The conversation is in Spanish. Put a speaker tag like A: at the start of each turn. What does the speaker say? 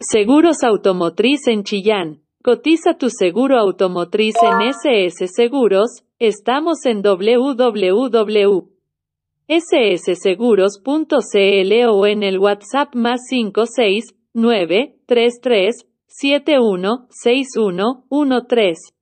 A: Seguros Automotriz en Chillán. Cotiza tu seguro automotriz en SS Seguros. Estamos en www.ssseguros.cl o en el WhatsApp más 569 33 71 61 13.